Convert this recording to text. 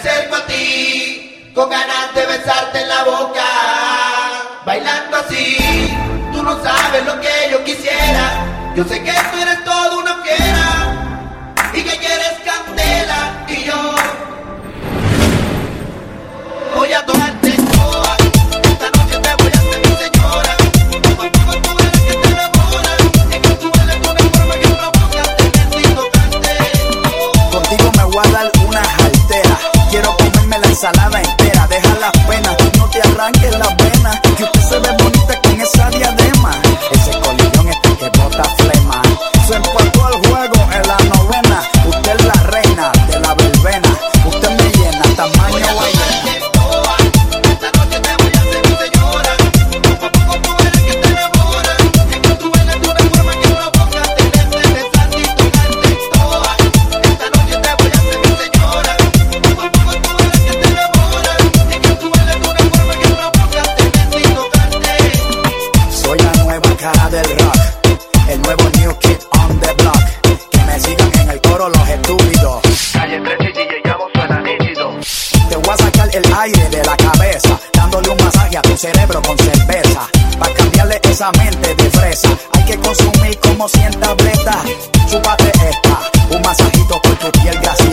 acerco a ti, con ganas de besarte en la boca, bailando así. Tú no sabes lo que yo quisiera, yo sé que tú eres tú. deja las penas, no te arranques las venas. Que usted se ve bonita con esa diadema, ese colibrí del rock. El nuevo New Kid on the Block. Que me sigan en el coro los estúpidos. Calle 3 y llegamos suena nítido. Te voy a sacar el aire de la cabeza. Dándole un masaje a tu cerebro con cerveza. Para cambiarle esa mente de fresa. Hay que consumir como 100 tabletas. Chúpate esta. Un masajito por tu piel grasa